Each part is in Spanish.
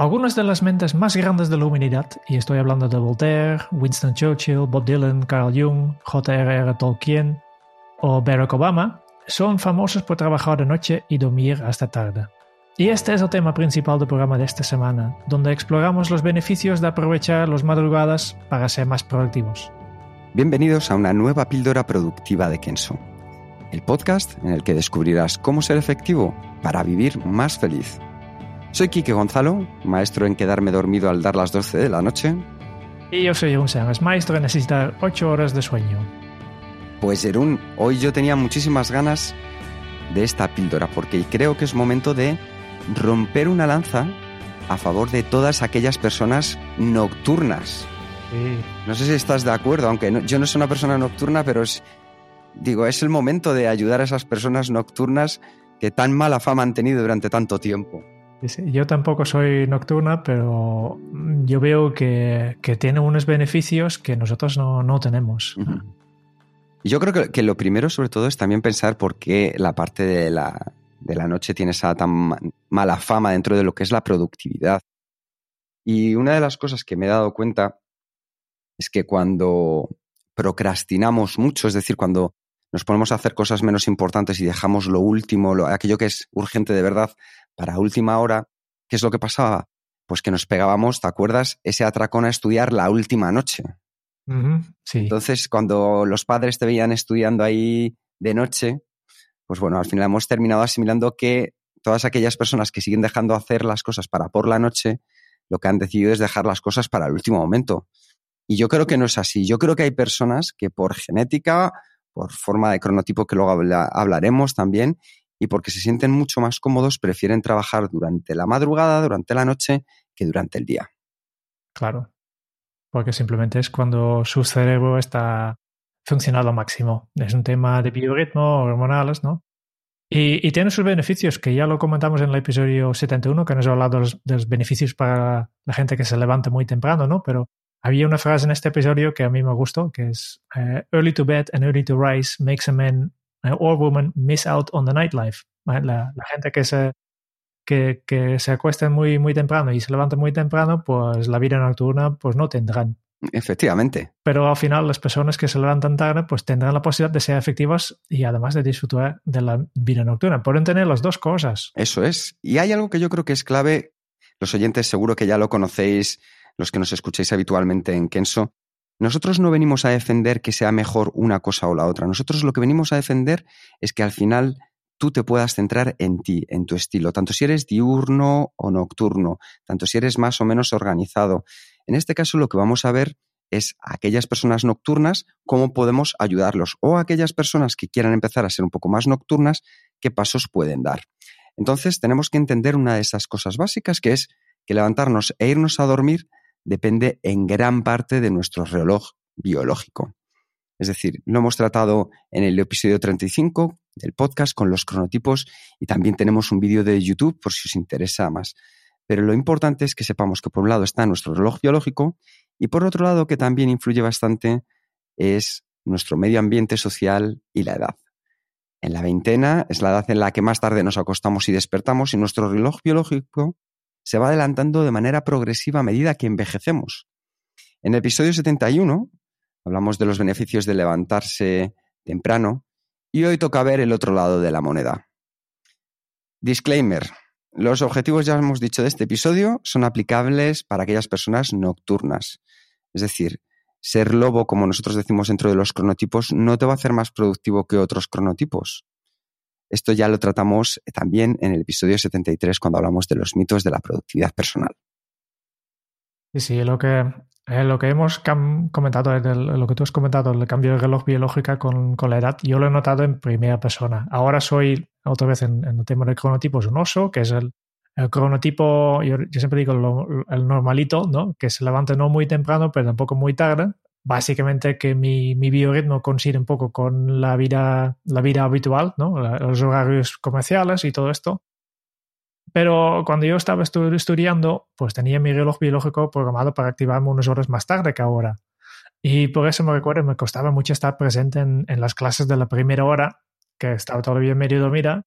Algunas de las mentes más grandes de la humanidad, y estoy hablando de Voltaire, Winston Churchill, Bob Dylan, Carl Jung, J.R.R. Tolkien o Barack Obama, son famosos por trabajar de noche y dormir hasta tarde. Y este es el tema principal del programa de esta semana, donde exploramos los beneficios de aprovechar las madrugadas para ser más productivos. Bienvenidos a una nueva píldora productiva de Kenso, el podcast en el que descubrirás cómo ser efectivo para vivir más feliz. Soy Quique Gonzalo, maestro en quedarme dormido al dar las 12 de la noche. Y yo soy un Sánchez, maestro en necesitar 8 horas de sueño. Pues Jerún, hoy yo tenía muchísimas ganas de esta píldora porque creo que es momento de romper una lanza a favor de todas aquellas personas nocturnas. Sí. No sé si estás de acuerdo, aunque no- yo no soy una persona nocturna, pero es, digo, es el momento de ayudar a esas personas nocturnas que tan mala fama han tenido durante tanto tiempo. Yo tampoco soy nocturna, pero yo veo que, tiene unos beneficios que nosotros no, no tenemos. Yo creo que, que lo primero, sobre todo, es también pensar por qué la parte de la, de la noche tiene esa tan ma- mala fama dentro de lo que es la productividad. Y una de las cosas que me he dado cuenta es que cuando procrastinamos mucho, es decir, cuando nos ponemos a hacer cosas menos importantes y dejamos lo último, lo- aquello que es urgente de verdad, para última hora, ¿qué es lo que pasaba? Pues que nos pegábamos, ¿te acuerdas? Ese atracón a estudiar la última noche. Sí. Entonces, cuando los padres te veían estudiando ahí de noche, pues bueno, al final hemos terminado asimilando que todas aquellas personas que siguen dejando hacer las cosas para por la noche, lo que han decidido es dejar las cosas para el último momento. Y yo creo que no es así. Yo creo que hay personas que por genética, por forma de cronotipo que luego habla- hablaremos también, y porque se sienten mucho más cómodos, prefieren trabajar durante la madrugada, durante la noche, que durante el día. Claro. Porque simplemente es cuando su cerebro está funcionando al máximo. Es un tema de biorritmo, hormonales, ¿no? Y, tiene sus beneficios, que ya lo comentamos en el episodio 71, que nos ha hablado de los, beneficios para la gente que se levanta muy temprano, ¿no? Pero había una frase en este episodio que a mí me gustó, que es eh, early to bed and early to rise makes a man or woman miss out on the nightlife. La, la gente que se, que, que se acuesta muy, muy temprano y se levanta muy temprano, pues la vida nocturna pues no tendrán. Efectivamente. Pero al final las personas que se levantan tarde pues tendrán la posibilidad de ser efectivas y además de disfrutar de la vida nocturna. Pueden tener las dos cosas. Eso es. Y hay algo que yo creo que es clave. Los oyentes seguro que ya lo conocéis, los que nos escucháis habitualmente en Kenso. Nosotros no venimos a defender que sea mejor una cosa o la otra. Nosotros lo que venimos a defender es que al final tú te puedas centrar en ti, en tu estilo, tanto si eres diurno o nocturno, tanto si eres más o menos organizado. En este caso lo que vamos a ver es a aquellas personas nocturnas, cómo podemos ayudarlos, o a aquellas personas que quieran empezar a ser un poco más nocturnas, qué pasos pueden dar. Entonces tenemos que entender una de esas cosas básicas, que es que levantarnos e irnos a dormir depende en gran parte de nuestro reloj biológico. Es decir, lo hemos tratado en el episodio 35 del podcast con los cronotipos y también tenemos un vídeo de YouTube por si os interesa más. Pero lo importante es que sepamos que por un lado está nuestro reloj biológico y por otro lado que también influye bastante es nuestro medio ambiente social y la edad. En la veintena es la edad en la que más tarde nos acostamos y despertamos y nuestro reloj biológico se va adelantando de manera progresiva a medida que envejecemos. En el episodio 71 hablamos de los beneficios de levantarse temprano y hoy toca ver el otro lado de la moneda. Disclaimer. Los objetivos, ya hemos dicho, de este episodio son aplicables para aquellas personas nocturnas. Es decir, ser lobo, como nosotros decimos dentro de los cronotipos, no te va a hacer más productivo que otros cronotipos. Esto ya lo tratamos también en el episodio 73 cuando hablamos de los mitos de la productividad personal. Sí, sí, lo que Eh, lo que hemos comentado, lo que tú has comentado, el cambio de reloj biológica con, con, la edad, yo lo he notado en primera persona. Ahora soy, otra vez en, el tema del cronotipo, es un oso, que es el, el cronotipo, yo, siempre digo el normalito, ¿no? que se levanta no muy temprano, pero tampoco muy tarde. Básicamente que mi, mi biorritmo coincide un poco con la vida, la vida habitual, ¿no? los horarios comerciales y todo esto. Pero cuando yo estaba estudiando, pues tenía mi reloj biológico programado para activarme unas horas más tarde que ahora. Y por eso me recuerdo, me costaba mucho estar presente en, en las clases de la primera hora, que estaba todavía medio dormida.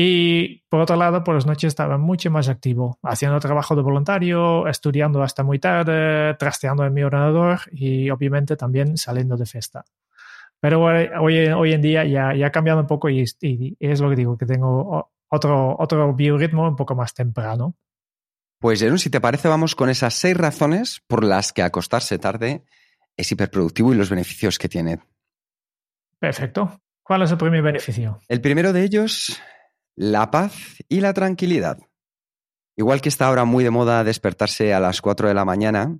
Y por otro lado, por las noches estaba mucho más activo, haciendo trabajo de voluntario, estudiando hasta muy tarde, trasteando en mi ordenador y obviamente también saliendo de fiesta. Pero hoy, hoy en día ya, ya ha cambiado un poco y, y, es lo que digo, que tengo otro, otro biorritmo un poco más temprano. Pues Jerón, si te parece, vamos con esas seis razones por las que acostarse tarde es hiperproductivo y los beneficios que tiene. Perfecto. ¿Cuál es el primer beneficio? El primero de ellos, la paz y la tranquilidad. Igual que está ahora muy de moda despertarse a las 4 de la mañana,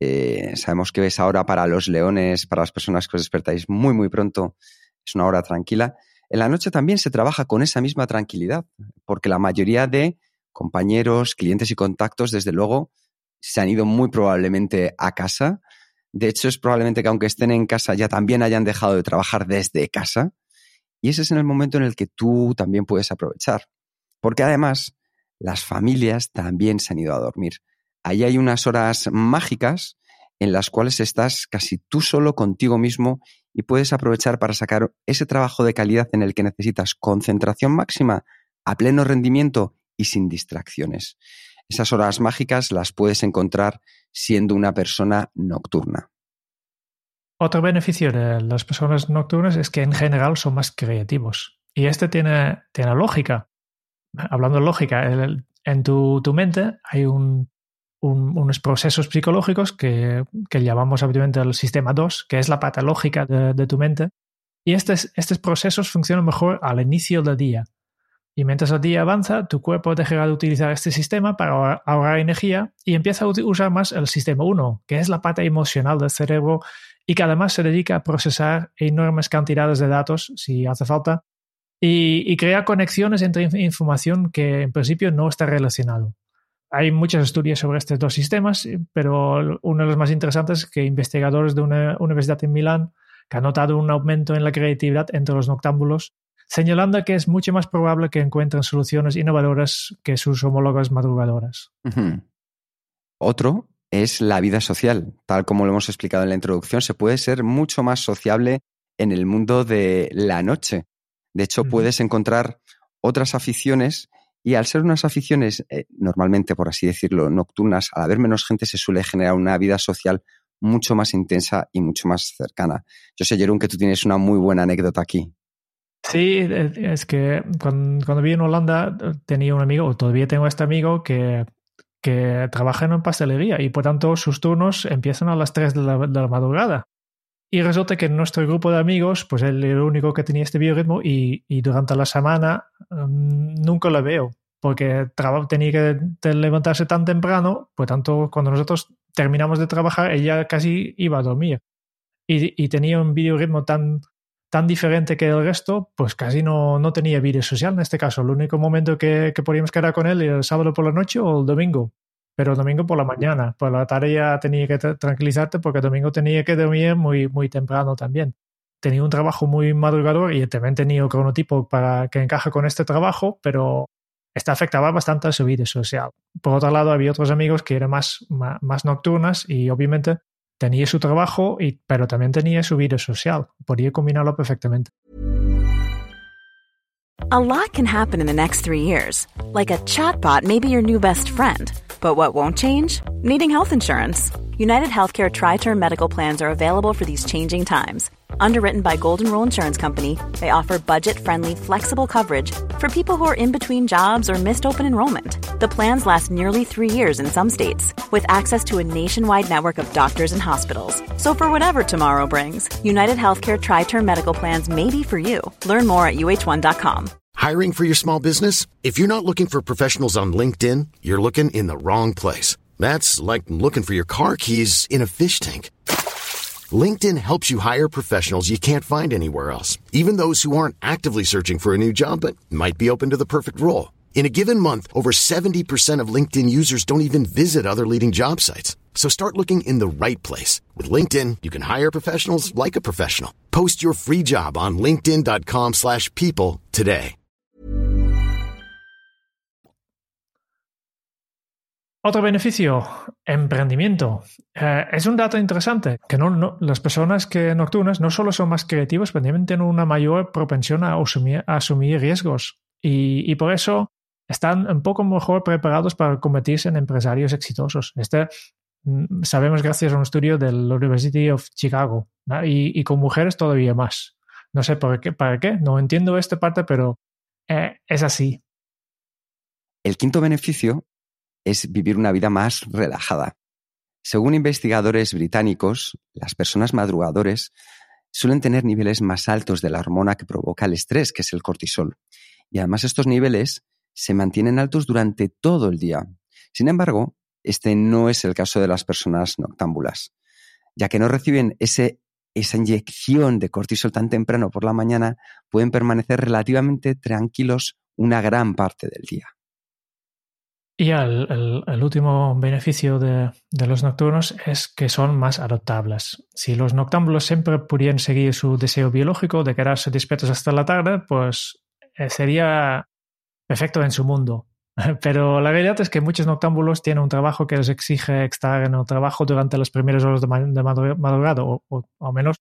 eh, sabemos que es ahora para los leones, para las personas que os despertáis muy, muy pronto, es una hora tranquila. En la noche también se trabaja con esa misma tranquilidad, porque la mayoría de compañeros, clientes y contactos, desde luego, se han ido muy probablemente a casa. De hecho, es probablemente que aunque estén en casa ya también hayan dejado de trabajar desde casa. Y ese es en el momento en el que tú también puedes aprovechar. Porque además, las familias también se han ido a dormir. Ahí hay unas horas mágicas en las cuales estás casi tú solo contigo mismo y puedes aprovechar para sacar ese trabajo de calidad en el que necesitas concentración máxima, a pleno rendimiento y sin distracciones. Esas horas mágicas las puedes encontrar siendo una persona nocturna. Otro beneficio de las personas nocturnas es que en general son más creativos. Y este tiene, tiene lógica. Hablando de lógica, en tu, tu mente hay un, unos procesos psicológicos que, que, llamamos habitualmente el sistema 2, que es la pata lógica de, tu mente. Y estos, estos procesos funcionan mejor al inicio del día. Y mientras el día avanza, tu cuerpo dejará de utilizar este sistema para ahorrar energía y empieza a usar más el sistema 1, que es la pata emocional del cerebro y que además se dedica a procesar enormes cantidades de datos, si hace falta, y, y crear conexiones entre información que en principio no está relacionado. Hay muchos estudios sobre estos dos sistemas, pero uno de los más interesantes es que investigadores de una universidad en Milán han notado un aumento en la creatividad entre los noctámbulos, señalando que es mucho más probable que encuentren soluciones innovadoras que sus homólogos madrugadoras. Otro es la vida social. Tal como lo hemos explicado en la introducción, se puede ser mucho más sociable en el mundo de la noche. De hecho, puedes encontrar otras aficiones y al ser unas aficiones, eh, normalmente, por así decirlo, nocturnas, al haber menos gente se suele generar una vida social mucho más intensa y mucho más cercana. Yo sé, Jerón, que tú tienes una muy buena anécdota aquí. Sí, es que cuando, cuando en Holanda tenía un amigo, o todavía tengo este amigo, que, que trabaja en pastelería y por tanto sus turnos empiezan a las 3 de la, madrugada. Y resulta que en nuestro grupo de amigos, pues él era el único que tenía este biorritmo y, y durante la semana um, nunca lo veo, porque tenía que levantarse tan temprano, por tanto, cuando nosotros terminamos de trabajar, ella casi iba a dormir. Y, y tenía un biorritmo tan, tan diferente que el resto, pues casi no, no tenía vida social en este caso. El único momento que, que podíamos quedar con él era el sábado por la noche o el domingo pero domingo por la mañana. Por la tarde ya tenía que tranquilizarte porque domingo tenía que dormir muy, muy temprano también. Tenía un trabajo muy madrugador y también tenía un cronotipo para que encaje con este trabajo, pero esta afectaba bastante a su vida social. Por otro lado, había otros amigos que eran más, más, más nocturnas y obviamente tenía su trabajo, y, pero también tenía su vida social. Podía combinarlo perfectamente. A lot can happen in the next three years. Like a chatbot may be your new best friend. But what won't change? Needing health insurance. United Healthcare Tri Term Medical Plans are available for these changing times. Underwritten by Golden Rule Insurance Company, they offer budget friendly, flexible coverage for people who are in between jobs or missed open enrollment. The plans last nearly three years in some states, with access to a nationwide network of doctors and hospitals. So, for whatever tomorrow brings, United Healthcare Tri Term Medical Plans may be for you. Learn more at uh1.com. Hiring for your small business? If you're not looking for professionals on LinkedIn, you're looking in the wrong place. That's like looking for your car keys in a fish tank. LinkedIn helps you hire professionals you can't find anywhere else, even those who aren't actively searching for a new job but might be open to the perfect role. In a given month, over 70% of LinkedIn users don't even visit other leading job sites. So start looking in the right place. With LinkedIn, you can hire professionals like a professional. Post your free job on linkedin.com slash people today. Otro beneficio, emprendimiento. Eh, es un dato interesante, que no, no, las personas que nocturnas no solo son más creativas, pero también tienen una mayor propensión a asumir, a asumir riesgos. Y, y por eso están un poco mejor preparados para convertirse en empresarios exitosos. Este mm, sabemos gracias a un estudio de la University of Chicago y, con mujeres todavía más. No sé por qué, para qué, no entiendo esta parte, pero eh, es así. El quinto beneficio es vivir una vida más relajada. Según investigadores británicos, las personas madrugadores suelen tener niveles más altos de la hormona que provoca el estrés, que es el cortisol. Y además estos niveles se mantienen altos durante todo el día. Sin embargo, este no es el caso de las personas noctámbulas, ya que no reciben ese, esa inyección de cortisol tan temprano por la mañana, pueden permanecer relativamente tranquilos una gran parte del día. Y el, último beneficio de, de, los nocturnos es que son más adaptables. Si los noctámbulos siempre pudieran seguir su deseo biológico de quedarse despiertos hasta la tarde, pues eh, sería perfecto en su mundo. Pero la realidad es que muchos noctámbulos tienen un trabajo que les exige estar en el trabajo durante las primeras horas de, madrugada, o, o, o, menos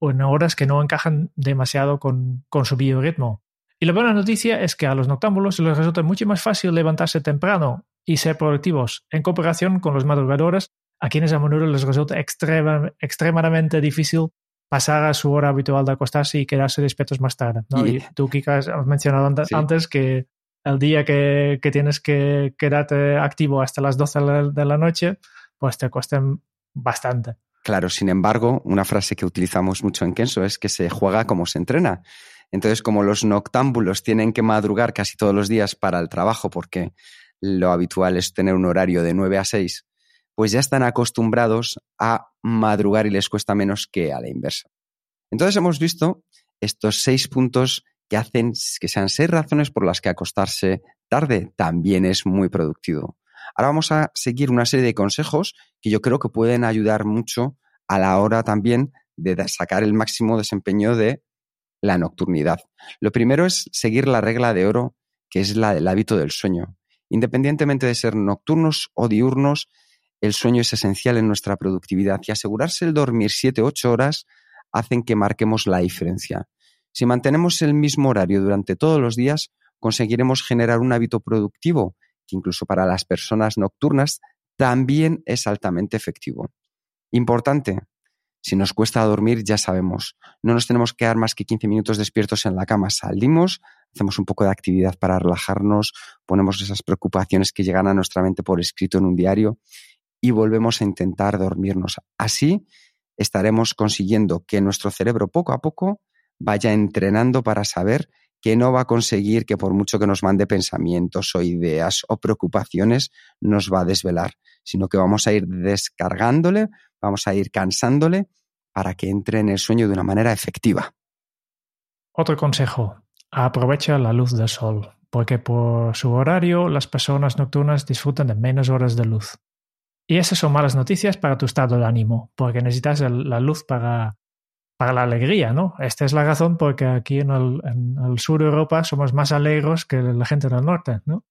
o en horas que no encajan demasiado con, con su biorritmo. Y la buena noticia es que a los noctámbulos les resulta mucho más fácil levantarse temprano y ser productivos, en comparación con los madrugadores, a quienes a menudo les resulta extrema, extremadamente difícil pasar a su hora habitual de acostarse y quedarse despiertos más tarde. ¿no? Y, y tú, Kika, has mencionado sí. antes que el día que, tienes que quedarte activo hasta las 12 de la noche, pues te cuesten bastante. Claro, sin embargo, una frase que utilizamos mucho en Kenso es que se juega como se entrena. Entonces, como los noctámbulos tienen que madrugar casi todos los días para el trabajo, porque lo habitual es tener un horario de 9 a 6, pues ya están acostumbrados a madrugar y les cuesta menos que a la inversa. Entonces hemos visto estos seis puntos que hacen que sean seis razones por las que acostarse tarde también es muy productivo. Ahora vamos a seguir una serie de consejos que yo creo que pueden ayudar mucho a la hora también de sacar el máximo desempeño de la nocturnidad. Lo primero es seguir la regla de oro, que es la del hábito del sueño. Independientemente de ser nocturnos o diurnos, el sueño es esencial en nuestra productividad y asegurarse el dormir 7-8 horas hacen que marquemos la diferencia. Si mantenemos el mismo horario durante todos los días, conseguiremos generar un hábito productivo que incluso para las personas nocturnas también es altamente efectivo. Importante, si nos cuesta dormir, ya sabemos, no nos tenemos que dar más que 15 minutos despiertos en la cama. Salimos, hacemos un poco de actividad para relajarnos, ponemos esas preocupaciones que llegan a nuestra mente por escrito en un diario y volvemos a intentar dormirnos. Así estaremos consiguiendo que nuestro cerebro poco a poco vaya entrenando para saber que no va a conseguir que por mucho que nos mande pensamientos o ideas o preocupaciones nos va a desvelar, sino que vamos a ir descargándole, vamos a ir cansándole para que entre en el sueño de una manera efectiva. Otro consejo, aprovecha la luz del sol, porque por su horario las personas nocturnas disfrutan de menos horas de luz. Y esas son malas noticias para tu estado de ánimo, porque necesitas la luz para para la alegría, ¿no? Esta es la razón porque aquí en el, en el, sur de Europa somos más alegres que la gente del norte, ¿no?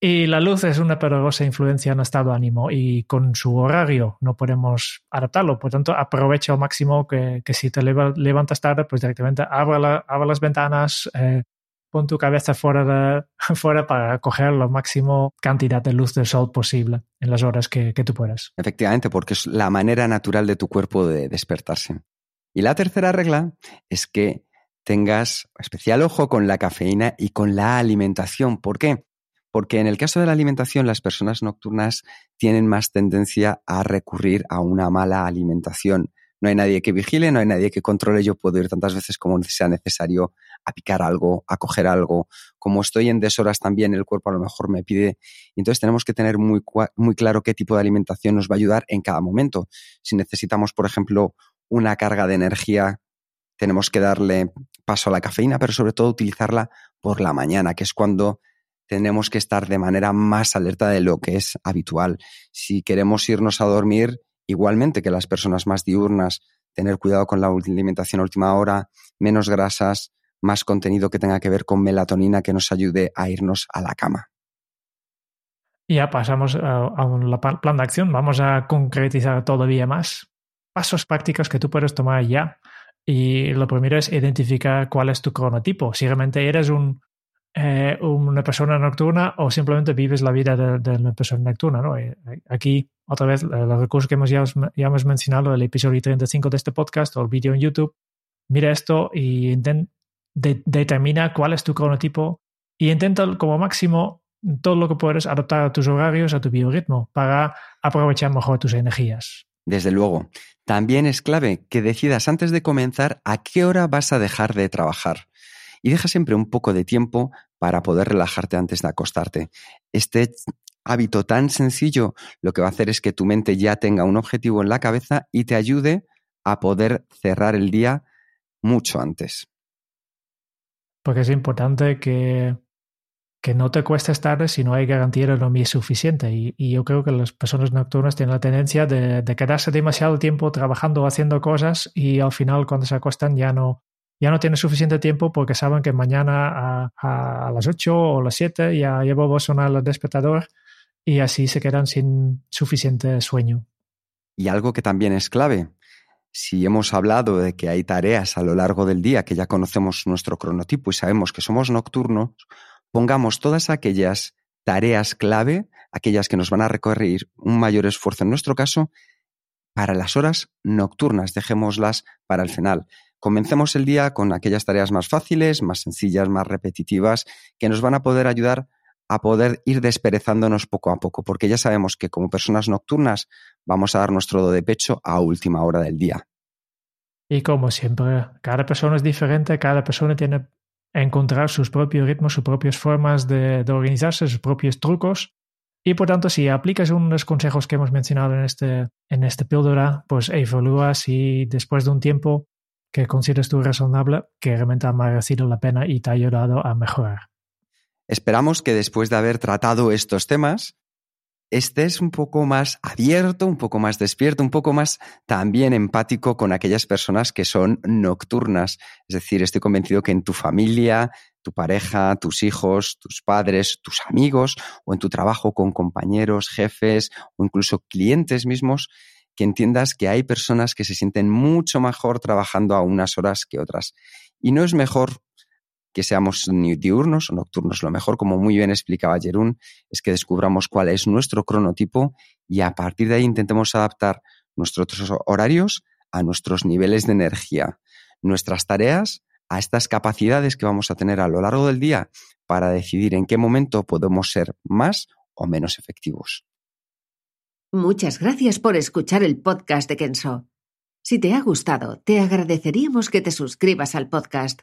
Y la luz es una poderosa influencia en el estado de ánimo y con su horario no podemos adaptarlo. Por tanto, aprovecha al máximo que, si te levantas tarde, pues directamente abre, la, abre las ventanas, eh, pon tu cabeza fuera para coger la máxima cantidad de luz del sol posible en las horas que, que tú puedas. Efectivamente, porque es la manera natural de tu cuerpo de despertarse. Y la tercera regla es que tengas especial ojo con la cafeína y con la alimentación. ¿Por qué? Porque en el caso de la alimentación las personas nocturnas tienen más tendencia a recurrir a una mala alimentación, no hay nadie que vigile, no hay nadie que controle, yo puedo ir tantas veces como sea necesario a picar algo, a coger algo. Como estoy en deshoras también, el cuerpo a lo mejor me pide. Entonces tenemos que tener muy, muy claro qué tipo de alimentación nos va a ayudar en cada momento. Si necesitamos, por ejemplo, una carga de energía, tenemos que darle paso a la cafeína, pero sobre todo utilizarla por la mañana, que es cuando tenemos que estar de manera más alerta de lo que es habitual. Si queremos irnos a dormir, igualmente que las personas más diurnas, tener cuidado con la alimentación a última hora, menos grasas, más contenido que tenga que ver con melatonina que nos ayude a irnos a la cama. Ya pasamos a, un plan de acción. Vamos a concretizar todavía más pasos prácticos que tú puedes tomar ya. Y lo primero es identificar cuál es tu cronotipo. Si realmente eres eh, una persona nocturna o simplemente vives la vida de, una persona nocturna. ¿no? Eh, aquí, otra vez, los recursos que hemos ya, hemos mencionado, el episodio 35 de este podcast o el vídeo en YouTube, mira esto y determina cuál es tu cronotipo y intenta como máximo todo lo que puedes adaptar a tus horarios, a tu biorritmo, para aprovechar mejor tus energías. Desde luego. También es clave que decidas antes de comenzar a qué hora vas a dejar de trabajar y deja siempre un poco de tiempo para poder relajarte antes de acostarte. Este hábito tan sencillo lo que va a hacer es que tu mente ya tenga un objetivo en la cabeza y te ayude a poder cerrar el día mucho antes. Porque es importante que, que no te cuestes tarde si no hay garantía de dormir suficiente. Y, yo creo que las personas nocturnas tienen la tendencia de, de, quedarse demasiado tiempo trabajando o haciendo cosas y al final cuando se acuestan ya no, ya no tienen suficiente tiempo porque saben que mañana a, las 8 o las 7 ya llevo a sonar el despertador y así se quedan sin suficiente sueño. Y algo que también es clave, si hemos hablado de que hay tareas a lo largo del día que ya conocemos nuestro cronotipo y sabemos que somos nocturnos, pongamos todas aquellas tareas clave, aquellas que nos van a recorrer un mayor esfuerzo en nuestro caso, para las horas nocturnas, dejémoslas para el final. Comencemos el día con aquellas tareas más fáciles, más sencillas, más repetitivas, que nos van a poder ayudar a poder ir desperezándonos poco a poco, porque ya sabemos que como personas nocturnas vamos a dar nuestro do de pecho a última hora del día. Y como siempre, cada persona es diferente, cada persona tiene encontrar sus propios ritmos, sus propias formas de, de organizarse, sus propios trucos. Y por tanto, si aplicas unos consejos que hemos mencionado en este, en este píldora, pues evalúa si después de un tiempo que consideres tú razonable que realmente ha merecido la pena y te ha ayudado a mejorar. Esperamos que después de haber tratado estos temas, estés un poco más abierto, un poco más despierto, un poco más también empático con aquellas personas que son nocturnas. Es decir, estoy convencido que en tu familia, tu pareja, tus hijos, tus padres, tus amigos o en tu trabajo con compañeros, jefes o incluso clientes mismos, que entiendas que hay personas que se sienten mucho mejor trabajando a unas horas que otras. Y no es mejor que seamos diurnos o nocturnos. Lo mejor, como muy bien explicaba Jerún, es que descubramos cuál es nuestro cronotipo y a partir de ahí intentemos adaptar nuestros horarios a nuestros niveles de energía, nuestras tareas a estas capacidades que vamos a tener a lo largo del día para decidir en qué momento podemos ser más o menos efectivos. Muchas gracias por escuchar el podcast de Kenso. Si te ha gustado, te agradeceríamos que te suscribas al podcast,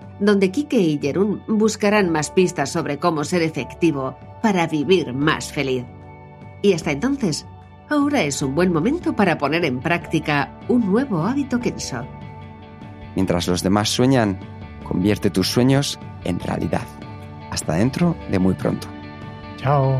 donde Kike y Jerún buscarán más pistas sobre cómo ser efectivo para vivir más feliz. Y hasta entonces, ahora es un buen momento para poner en práctica un nuevo hábito Kenso. Mientras los demás sueñan, convierte tus sueños en realidad. Hasta dentro de muy pronto. Chao.